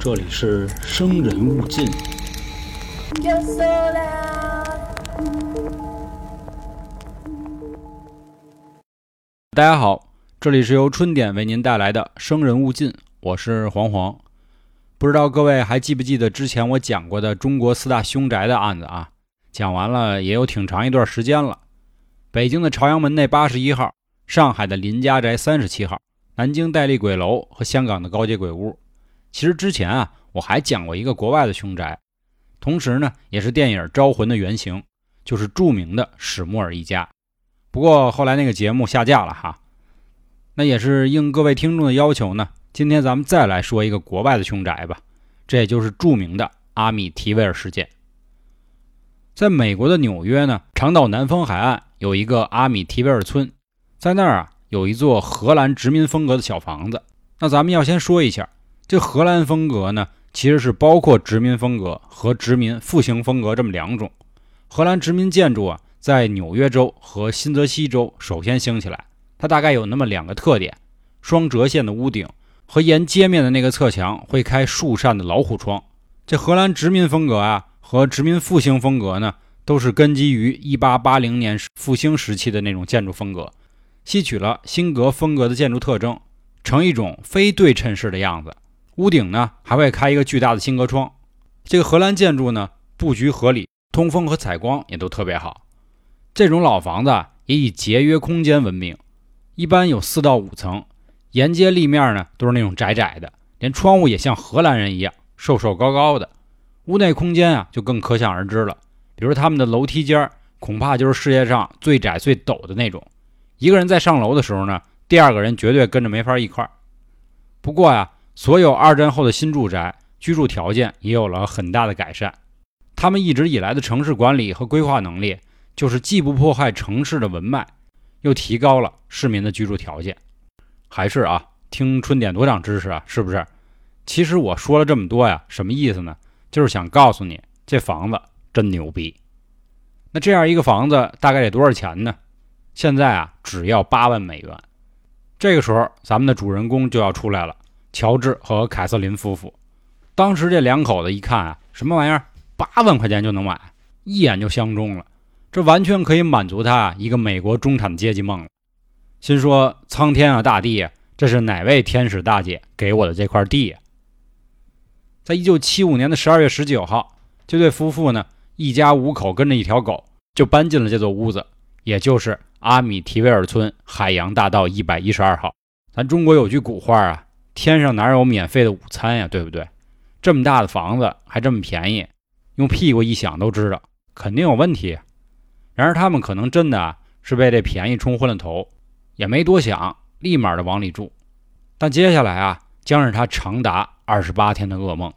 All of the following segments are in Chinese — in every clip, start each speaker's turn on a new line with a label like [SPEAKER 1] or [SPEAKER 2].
[SPEAKER 1] 这里是生人勿近。大家好，这里是由春点为您带来的《生人勿近》，我是黄黄。不知道各位还记不记得之前我讲过的中国四大凶宅的案子啊？讲完了也有挺长一段时间了。北京的朝阳门内八十一号，上海的林家宅三十七号，南京戴笠鬼楼和香港的高街鬼屋。其实之前啊，我还讲过一个国外的凶宅，同时呢，也是电影《招魂》的原型，就是著名的史莫尔一家。不过后来那个节目下架了哈。那也是应各位听众的要求呢，今天咱们再来说一个国外的凶宅吧，这也就是著名的阿米提维尔事件。在美国的纽约呢，长岛南方海岸有一个阿米提维尔村，在那儿啊有一座荷兰殖民风格的小房子。那咱们要先说一下。这荷兰风格呢，其实是包括殖民风格和殖民复兴风格这么两种。荷兰殖民建筑啊，在纽约州和新泽西州首先兴起来。它大概有那么两个特点：双折线的屋顶和沿街面的那个侧墙会开数扇的老虎窗。这荷兰殖民风格啊和殖民复兴风格呢，都是根基于1880年时复兴时期的那种建筑风格，吸取了新格风格的建筑特征，成一种非对称式的样子。屋顶呢还会开一个巨大的新格窗，这个荷兰建筑呢布局合理，通风和采光也都特别好。这种老房子也以节约空间闻名，一般有四到五层，沿街立面呢都是那种窄窄的，连窗户也像荷兰人一样瘦瘦高高的。屋内空间啊就更可想而知了，比如他们的楼梯间恐怕就是世界上最窄最陡的那种，一个人在上楼的时候呢，第二个人绝对跟着没法一块儿。不过呀。所有二战后的新住宅居住条件也有了很大的改善，他们一直以来的城市管理和规划能力，就是既不破坏城市的文脉，又提高了市民的居住条件。还是啊，听春点多长知识啊，是不是？其实我说了这么多呀，什么意思呢？就是想告诉你，这房子真牛逼。那这样一个房子大概得多少钱呢？现在啊，只要八万美元。这个时候，咱们的主人公就要出来了。乔治和凯瑟琳夫妇，当时这两口子一看啊，什么玩意儿，八万块钱就能买，一眼就相中了，这完全可以满足他一个美国中产阶级梦了。心说：苍天啊，大地，这是哪位天使大姐给我的这块地？在一九七五年的十二月十九号，这对夫妇呢，一家五口跟着一条狗，就搬进了这座屋子，也就是阿米提维尔村海洋大道一百一十二号。咱中国有句古话啊。天上哪有免费的午餐呀？对不对？这么大的房子还这么便宜，用屁股一想都知道肯定有问题。然而他们可能真的是被这便宜冲昏了头，也没多想，立马的往里住。但接下来啊，将是他长达二十八天的噩梦。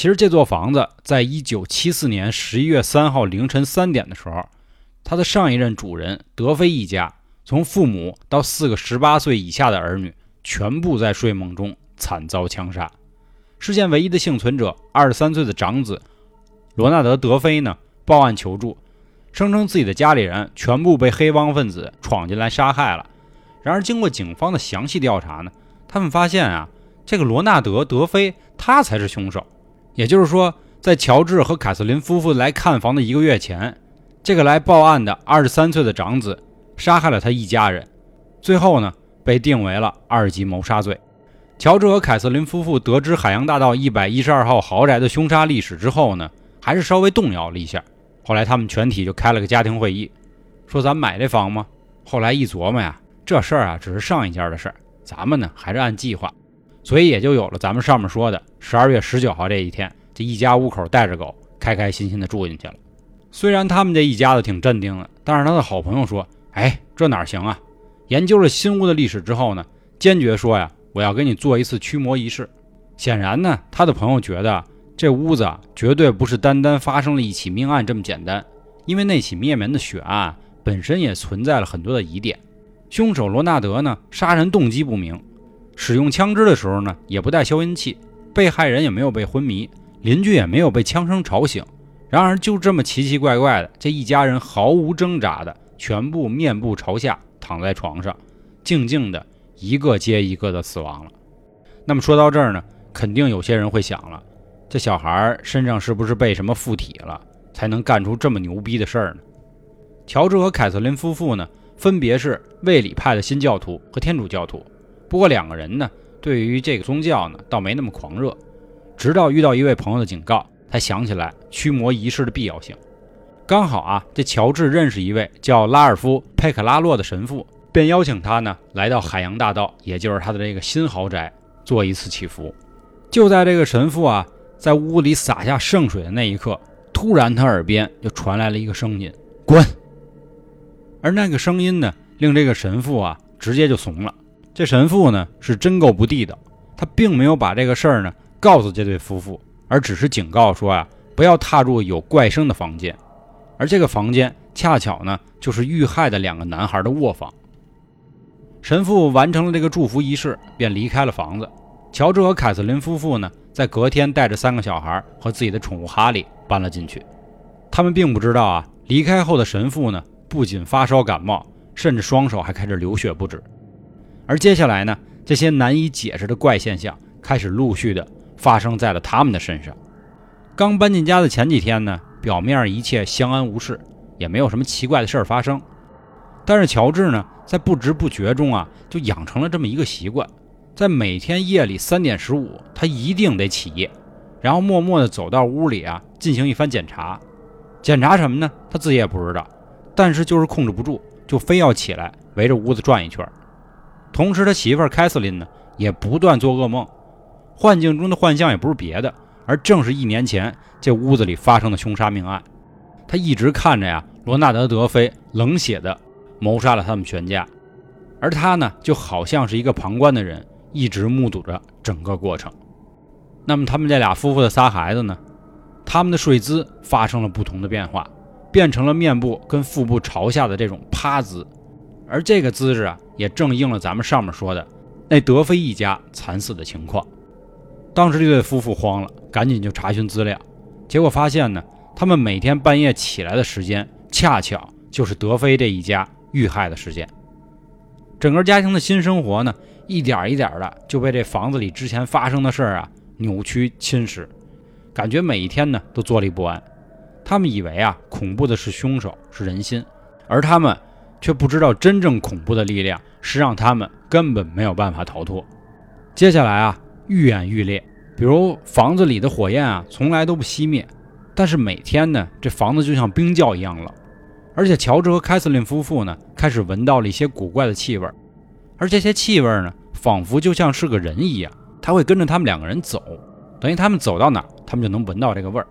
[SPEAKER 1] 其实这座房子在一九七四年十一月三号凌晨三点的时候，他的上一任主人德菲一家。从父母到四个十八岁以下的儿女，全部在睡梦中惨遭枪杀。事件唯一的幸存者，二十三岁的长子罗纳德·德菲呢，报案求助，声称自己的家里人全部被黑帮分子闯进来杀害了。然而，经过警方的详细调查呢，他们发现啊，这个罗纳德·德菲他才是凶手。也就是说，在乔治和凯瑟琳夫妇来看房的一个月前，这个来报案的二十三岁的长子。杀害了他一家人，最后呢被定为了二级谋杀罪。乔治和凯瑟琳夫妇得知海洋大道一百一十二号豪宅的凶杀历史之后呢，还是稍微动摇了一下。后来他们全体就开了个家庭会议，说咱买这房吗？后来一琢磨呀，这事儿啊只是上一家的事儿，咱们呢还是按计划，所以也就有了咱们上面说的十二月十九号这一天，这一家五口带着狗开开心心的住进去了。虽然他们这一家子挺镇定的，但是他的好朋友说。哎，这哪行啊！研究了新屋的历史之后呢，坚决说呀，我要给你做一次驱魔仪式。显然呢，他的朋友觉得这屋子，绝对不是单单发生了一起命案这么简单，因为那起灭门的血案本身也存在了很多的疑点。凶手罗纳德呢，杀人动机不明，使用枪支的时候呢，也不带消音器，被害人也没有被昏迷，邻居也没有被枪声吵醒。然而就这么奇奇怪怪的，这一家人毫无挣扎的。全部面部朝下躺在床上，静静的一个接一个的死亡了。那么说到这儿呢，肯定有些人会想了，这小孩身上是不是被什么附体了，才能干出这么牛逼的事儿呢？乔治和凯瑟琳夫妇呢，分别是卫理派的新教徒和天主教徒，不过两个人呢，对于这个宗教呢，倒没那么狂热。直到遇到一位朋友的警告，才想起来驱魔仪式的必要性。刚好啊，这乔治认识一位叫拉尔夫·佩克拉洛的神父，便邀请他呢来到海洋大道，也就是他的这个新豪宅，做一次祈福。就在这个神父啊在屋里洒下圣水的那一刻，突然他耳边就传来了一个声音：“滚！”而那个声音呢，令这个神父啊直接就怂了。这神父呢是真够不地道，他并没有把这个事儿呢告诉这对夫妇，而只是警告说啊不要踏入有怪声的房间。而这个房间恰巧呢，就是遇害的两个男孩的卧房。神父完成了这个祝福仪式，便离开了房子。乔治和凯瑟琳夫妇呢，在隔天带着三个小孩和自己的宠物哈利搬了进去。他们并不知道啊，离开后的神父呢，不仅发烧感冒，甚至双手还开始流血不止。而接下来呢，这些难以解释的怪现象开始陆续的发生在了他们的身上。刚搬进家的前几天呢。表面一切相安无事，也没有什么奇怪的事儿发生。但是乔治呢，在不知不觉中啊，就养成了这么一个习惯，在每天夜里三点十五，他一定得起夜，然后默默地走到屋里啊，进行一番检查。检查什么呢？他自己也不知道，但是就是控制不住，就非要起来围着屋子转一圈。同时，他媳妇凯瑟琳呢，也不断做噩梦，幻境中的幻象也不是别的。而正是一年前这屋子里发生的凶杀命案，他一直看着呀，罗纳德·德菲冷血的谋杀了他们全家，而他呢，就好像是一个旁观的人，一直目睹着整个过程。那么他们这俩夫妇的仨孩子呢？他们的睡姿发生了不同的变化，变成了面部跟腹部朝下的这种趴姿，而这个姿势啊，也正应了咱们上面说的那德菲一家惨死的情况。当时这对夫妇慌了，赶紧就查询资料，结果发现呢，他们每天半夜起来的时间，恰巧就是德菲这一家遇害的时间。整个家庭的新生活呢，一点一点的就被这房子里之前发生的事儿啊扭曲侵蚀，感觉每一天呢都坐立不安。他们以为啊，恐怖的是凶手，是人心，而他们却不知道，真正恐怖的力量是让他们根本没有办法逃脱。接下来啊。愈演愈烈，比如房子里的火焰啊，从来都不熄灭，但是每天呢，这房子就像冰窖一样冷。而且乔治和凯瑟琳夫妇呢，开始闻到了一些古怪的气味，而这些气味呢，仿佛就像是个人一样，他会跟着他们两个人走，等于他们走到哪，他们就能闻到这个味儿。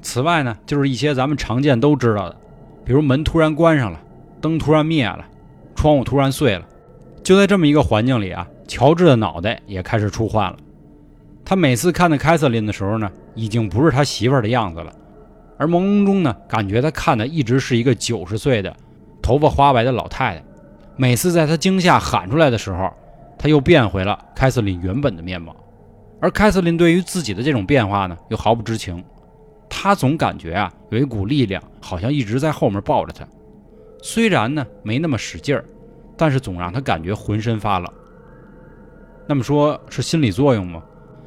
[SPEAKER 1] 此外呢，就是一些咱们常见都知道的，比如门突然关上了，灯突然灭了，窗户突然碎了。就在这么一个环境里啊，乔治的脑袋也开始出幻了。他每次看到凯瑟琳的时候呢，已经不是他媳妇儿的样子了，而朦胧中呢，感觉他看的一直是一个九十岁的、头发花白的老太太。每次在他惊吓喊出来的时候，他又变回了凯瑟琳原本的面貌。而凯瑟琳对于自己的这种变化呢，又毫不知情。他总感觉啊，有一股力量好像一直在后面抱着他，虽然呢没那么使劲儿，但是总让他感觉浑身发冷。那么说是心理作用吗？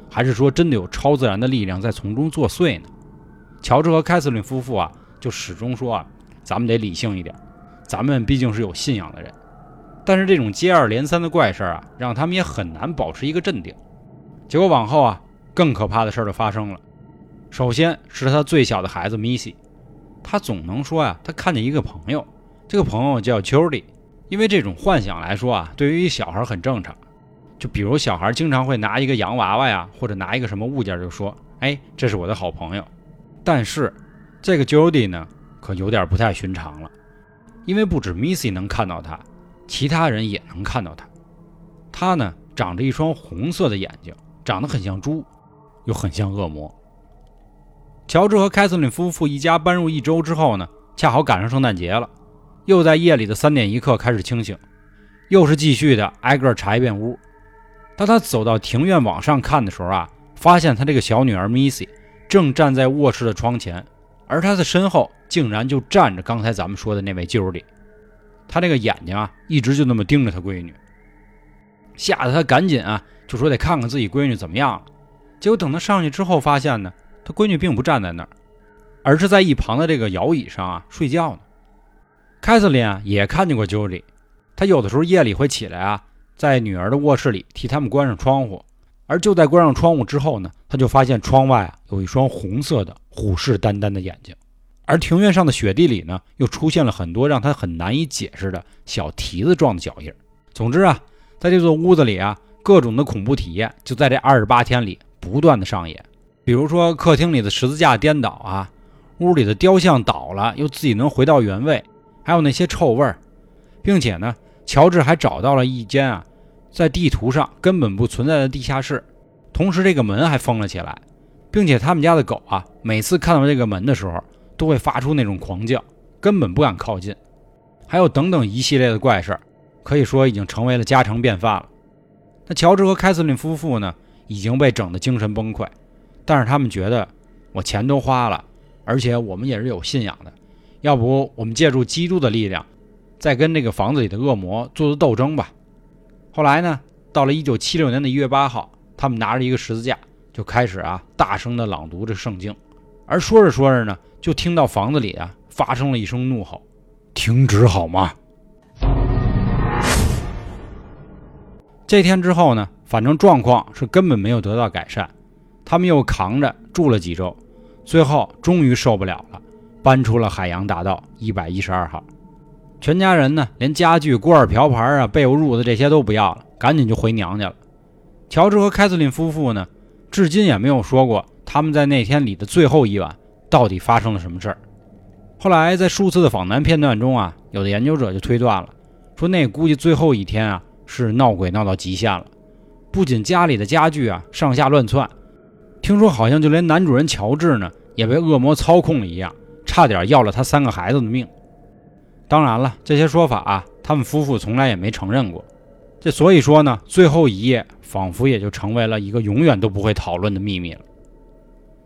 [SPEAKER 1] 还是说真的有超自然的力量在从中作祟呢？乔治和凯瑟琳夫妇啊，就始终说啊，咱们得理性一点，咱们毕竟是有信仰的人。但是这种接二连三的怪事儿啊，让他们也很难保持一个镇定。结果往后啊，更可怕的事儿就发生了。首先是他最小的孩子米西，他总能说呀，他看见一个朋友，这个朋友叫 Jody，。因为这种幻想来说啊，对于小孩很正常。就比如小孩经常会拿一个洋娃娃呀，或者拿一个什么物件，就说：“哎，这是我的好朋友。”但是这个 Jody 呢，可有点不太寻常了，因为不止 Missy 能看到他，其他人也能看到他。他呢，长着一双红色的眼睛，长得很像猪，又很像恶魔。乔治和凯瑟琳夫妇一家搬入一周之后呢，恰好赶上圣诞节了，又在夜里的三点一刻开始清醒，又是继续的挨个查一遍屋。当他走到庭院往上看的时候啊，发现他这个小女儿 Missy 正站在卧室的窗前，而他的身后竟然就站着刚才咱们说的那位 Judy。他这个眼睛啊，一直就那么盯着他闺女，吓得他赶紧啊就说得看看自己闺女怎么样了。结果等他上去之后，发现呢，他闺女并不站在那儿，而是在一旁的这个摇椅上啊睡觉呢。凯瑟琳啊也看见过 Judy，她有的时候夜里会起来啊，在女儿的卧室里替他们关上窗户。而就在关上窗户之后呢，她就发现窗外啊有一双红色的虎视眈眈的眼睛，而庭院上的雪地里呢又出现了很多让她很难以解释的小蹄子状的脚印。总之啊，在这座屋子里啊，各种的恐怖体验就在这二十八天里不断的上演。比如说客厅里的十字架颠倒啊，屋里的雕像倒了又自己能回到原位，还有那些臭味儿，并且呢，乔治还找到了一间啊。在地图上根本不存在的地下室，同时这个门还封了起来，并且他们家的狗啊，每次看到这个门的时候都会发出那种狂叫，根本不敢靠近。还有等等一系列的怪事儿，可以说已经成为了家常便饭了。那乔治和凯瑟琳夫妇呢，已经被整得精神崩溃，但是他们觉得我钱都花了，而且我们也是有信仰的，要不我们借助基督的力量，再跟这个房子里的恶魔做做斗争吧。后来呢，到了一九七六年的一月八号，他们拿着一个十字架，就开始啊大声的朗读这圣经，而说着说着呢，就听到房子里啊发生了一声怒吼：“停止好吗？”这天之后呢，反正状况是根本没有得到改善，他们又扛着住了几周，最后终于受不了了，搬出了海洋大道一百一十二号。全家人呢，连家具、锅碗瓢盆啊、被褥褥子这些都不要了，赶紧就回娘家了。乔治和凯瑟琳夫妇呢，至今也没有说过他们在那天里的最后一晚到底发生了什么事儿。后来在数次的访谈片段中啊，有的研究者就推断了，说那估计最后一天啊是闹鬼闹到极限了，不仅家里的家具啊上下乱窜，听说好像就连男主人乔治呢也被恶魔操控了一样，差点要了他三个孩子的命。当然了，这些说法啊，他们夫妇从来也没承认过。这所以说呢，最后一夜仿佛也就成为了一个永远都不会讨论的秘密了。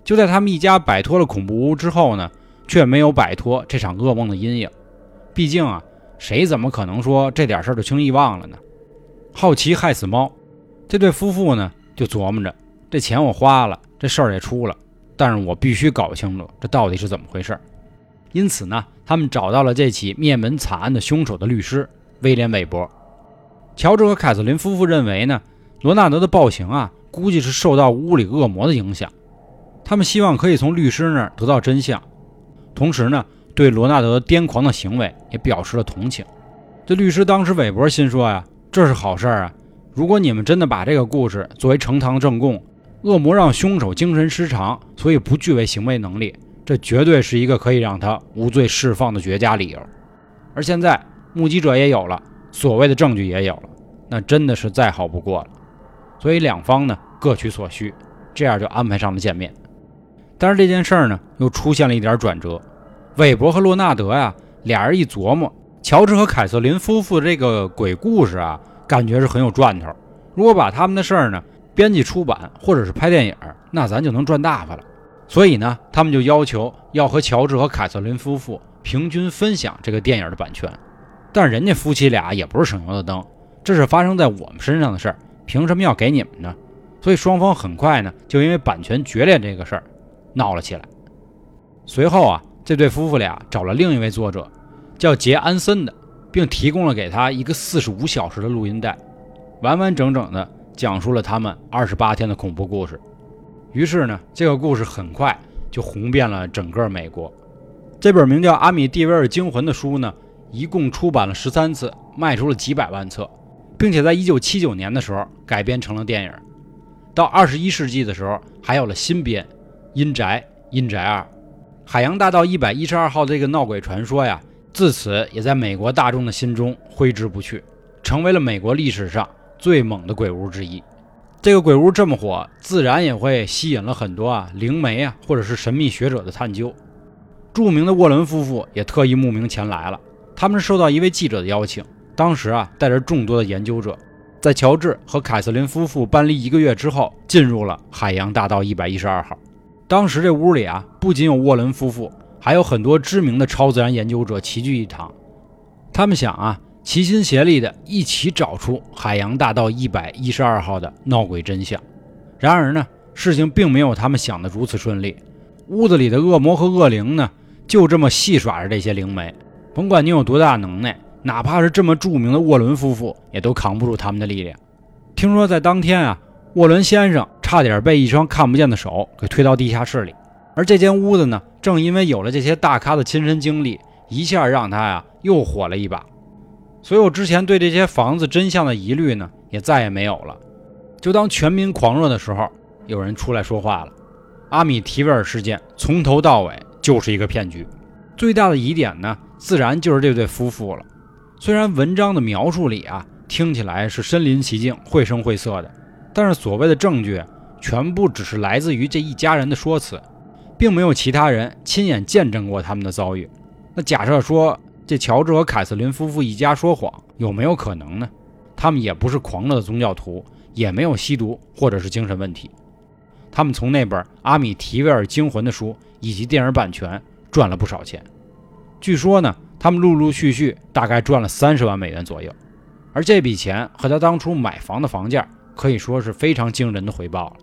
[SPEAKER 1] 就在他们一家摆脱了恐怖屋之后呢，却没有摆脱这场噩梦的阴影。毕竟啊，谁怎么可能说这点事儿就轻易忘了呢？好奇害死猫，这对夫妇呢就琢磨着：这钱我花了，这事儿也出了，但是我必须搞清楚这到底是怎么回事。因此呢，他们找到了这起灭门惨案的凶手的律师威廉·韦伯。乔治和凯瑟琳夫妇认为呢，罗纳德的暴行啊，估计是受到屋里恶魔的影响。他们希望可以从律师那儿得到真相，同时呢，对罗纳德癫狂的行为也表示了同情。这律师当时，韦伯心说呀，这是好事儿啊！如果你们真的把这个故事作为呈堂证供，恶魔让凶手精神失常，所以不具备行为能力。这绝对是一个可以让他无罪释放的绝佳理由，而现在目击者也有了，所谓的证据也有了，那真的是再好不过了。所以两方呢各取所需，这样就安排上了见面。但是这件事儿呢又出现了一点转折，韦伯和罗纳德呀俩人一琢磨，乔治和凯瑟琳夫妇这个鬼故事啊，感觉是很有赚头。如果把他们的事儿呢编辑出版或者是拍电影，那咱就能赚大发了。所以呢，他们就要求要和乔治和凯瑟琳夫妇平均分享这个电影的版权，但人家夫妻俩也不是省油的灯，这是发生在我们身上的事儿，凭什么要给你们呢？所以双方很快呢，就因为版权决裂这个事儿闹了起来。随后啊，这对夫妇俩找了另一位作者，叫杰安森的，并提供了给他一个四十五小时的录音带，完完整整的讲述了他们二十八天的恐怖故事。于是呢，这个故事很快就红遍了整个美国。这本名叫《阿米蒂维尔惊魂》的书呢，一共出版了十三次，卖出了几百万册，并且在一九七九年的时候改编成了电影。到二十一世纪的时候，还有了新编《阴宅》《阴宅二》。海洋大道一百一十二号这个闹鬼传说呀，自此也在美国大众的心中挥之不去，成为了美国历史上最猛的鬼屋之一。这个鬼屋这么火，自然也会吸引了很多啊灵媒啊，或者是神秘学者的探究。著名的沃伦夫妇也特意慕名前来了。他们受到一位记者的邀请，当时啊带着众多的研究者，在乔治和凯瑟琳夫妇搬离一个月之后，进入了海洋大道一百一十二号。当时这屋里啊，不仅有沃伦夫妇，还有很多知名的超自然研究者齐聚一堂。他们想啊，齐心协力的一起找出海洋大道一百一十二号的闹鬼真相。然而呢，事情并没有他们想的如此顺利。屋子里的恶魔和恶灵呢，就这么戏耍着这些灵媒。甭管你有多大能耐，哪怕是这么著名的沃伦夫妇，也都扛不住他们的力量。听说在当天啊，沃伦先生差点被一双看不见的手给推到地下室里。而这间屋子呢，正因为有了这些大咖的亲身经历，一下让他呀又火了一把。所有之前对这些房子真相的疑虑呢，也再也没有了。就当全民狂热的时候，有人出来说话了：阿米提维尔事件从头到尾就是一个骗局。最大的疑点呢，自然就是这对夫妇了。虽然文章的描述里啊，听起来是身临其境、绘声绘色的，但是所谓的证据全部只是来自于这一家人的说辞，并没有其他人亲眼见证过他们的遭遇。那假设说，这乔治和凯瑟琳夫妇一家说谎，有没有可能呢？他们也不是狂热的宗教徒，也没有吸毒或者是精神问题。他们从那本《阿米提维尔惊魂》的书以及电影版权赚了不少钱。据说呢，他们陆陆续续大概赚了三十万美元左右，而这笔钱和他当初买房的房价可以说是非常惊人的回报了。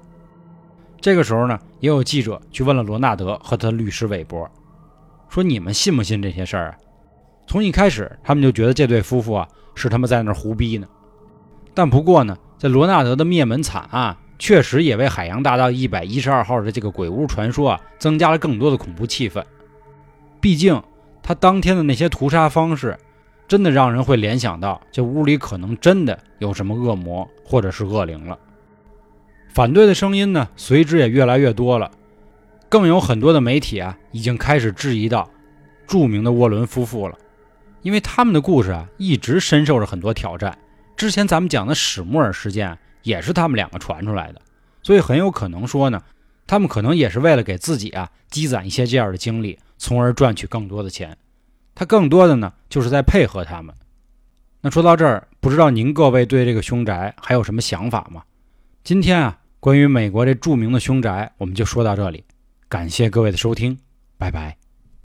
[SPEAKER 1] 这个时候呢，也有记者去问了罗纳德和他的律师韦伯，说：“你们信不信这些事儿啊？”从一开始，他们就觉得这对夫妇啊是他们在那儿胡逼呢。但不过呢，在罗纳德的灭门惨案，确实也为海洋大道一百一十二号的这个鬼屋传说啊增加了更多的恐怖气氛。毕竟他当天的那些屠杀方式，真的让人会联想到这屋里可能真的有什么恶魔或者是恶灵了。反对的声音呢，随之也越来越多了，更有很多的媒体啊已经开始质疑到著名的沃伦夫妇了。因为他们的故事啊，一直深受着很多挑战。之前咱们讲的史穆尔事件也是他们两个传出来的，所以很有可能说呢，他们可能也是为了给自己啊积攒一些这样的经历，从而赚取更多的钱。他更多的呢，就是在配合他们。那说到这儿，不知道您各位对这个凶宅还有什么想法吗？今天啊，关于美国这著名的凶宅，我们就说到这里。感谢各位的收听，拜拜。